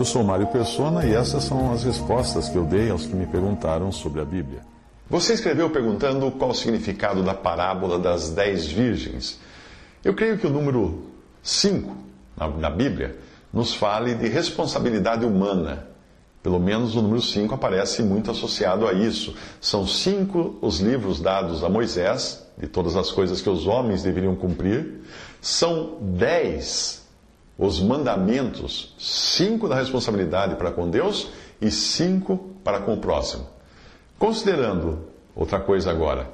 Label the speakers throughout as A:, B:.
A: Eu sou Mário Persona e essas são as respostas que eu dei aos que me perguntaram sobre a Bíblia.
B: Você escreveu perguntando qual o significado da parábola das dez virgens. Eu creio que o número 5 na, na Bíblia nos fale de responsabilidade humana. Pelo menos o número 5 aparece muito associado a isso. São cinco os livros dados a Moisés, de todas as coisas que os homens deveriam cumprir. São dez os mandamentos, cinco da responsabilidade para com Deus e cinco para com o próximo. Considerando, outra coisa agora,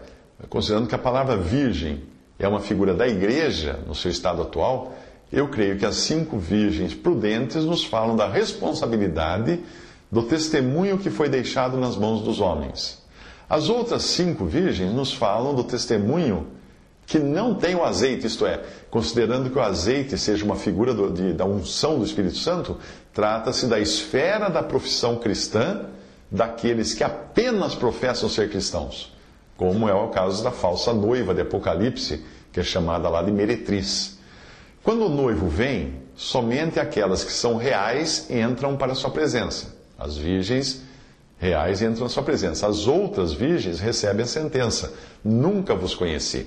B: considerando que a palavra virgem é uma figura da igreja no seu estado atual, eu creio que as cinco virgens prudentes nos falam da responsabilidade do testemunho que foi deixado nas mãos dos homens. As outras cinco virgens nos falam do testemunho que não tem o azeite, isto é, considerando que o azeite seja uma figura do, de, da unção do Espírito Santo, trata-se da esfera da profissão cristã daqueles que apenas professam ser cristãos, como é o caso da falsa noiva de Apocalipse, que é chamada lá de meretriz. Quando o noivo vem, somente aquelas que são reais entram para a sua presença. As virgens reais entram na sua presença. As outras virgens recebem a sentença: Nunca vos conheci.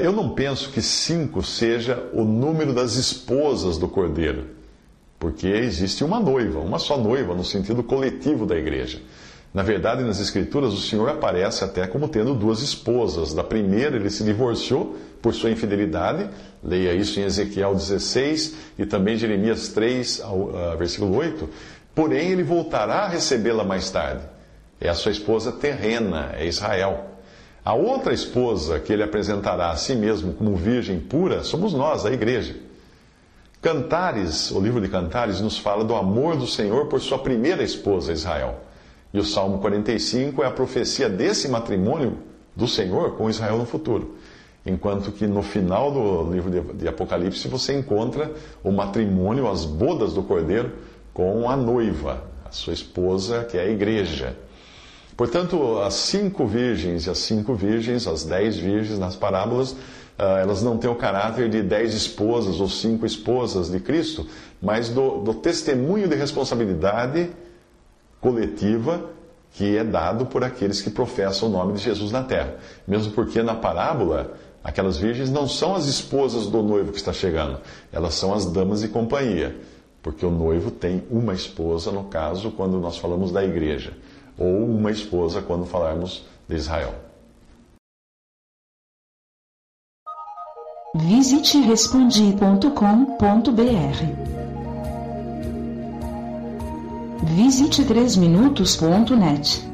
B: Eu não penso que cinco seja o número das esposas do cordeiro, porque existe uma noiva, uma só noiva, no sentido coletivo da igreja. Na verdade, nas Escrituras, o Senhor aparece até como tendo duas esposas. Da primeira, ele se divorciou por sua infidelidade, leia isso em Ezequiel 16 e também Jeremias 3, versículo 8. Porém, ele voltará a recebê-la mais tarde. É a sua esposa terrena, é Israel. A outra esposa que ele apresentará a si mesmo como virgem pura somos nós, a igreja. Cantares, o livro de Cantares, nos fala do amor do Senhor por sua primeira esposa, Israel. E o Salmo 45 é a profecia desse matrimônio do Senhor com Israel no futuro. Enquanto que no final do livro de Apocalipse você encontra o matrimônio, as bodas do cordeiro, com a noiva, a sua esposa, que é a igreja. Portanto, as cinco virgens e as cinco virgens, as dez virgens nas parábolas, elas não têm o caráter de dez esposas ou cinco esposas de Cristo, mas do, do testemunho de responsabilidade coletiva que é dado por aqueles que professam o nome de Jesus na terra. Mesmo porque na parábola, aquelas virgens não são as esposas do noivo que está chegando, elas são as damas de companhia. Porque o noivo tem uma esposa, no caso, quando nós falamos da igreja ou uma esposa quando falarmos de Israel.
C: Visite respondi.com.br. Visite 3minutos.net.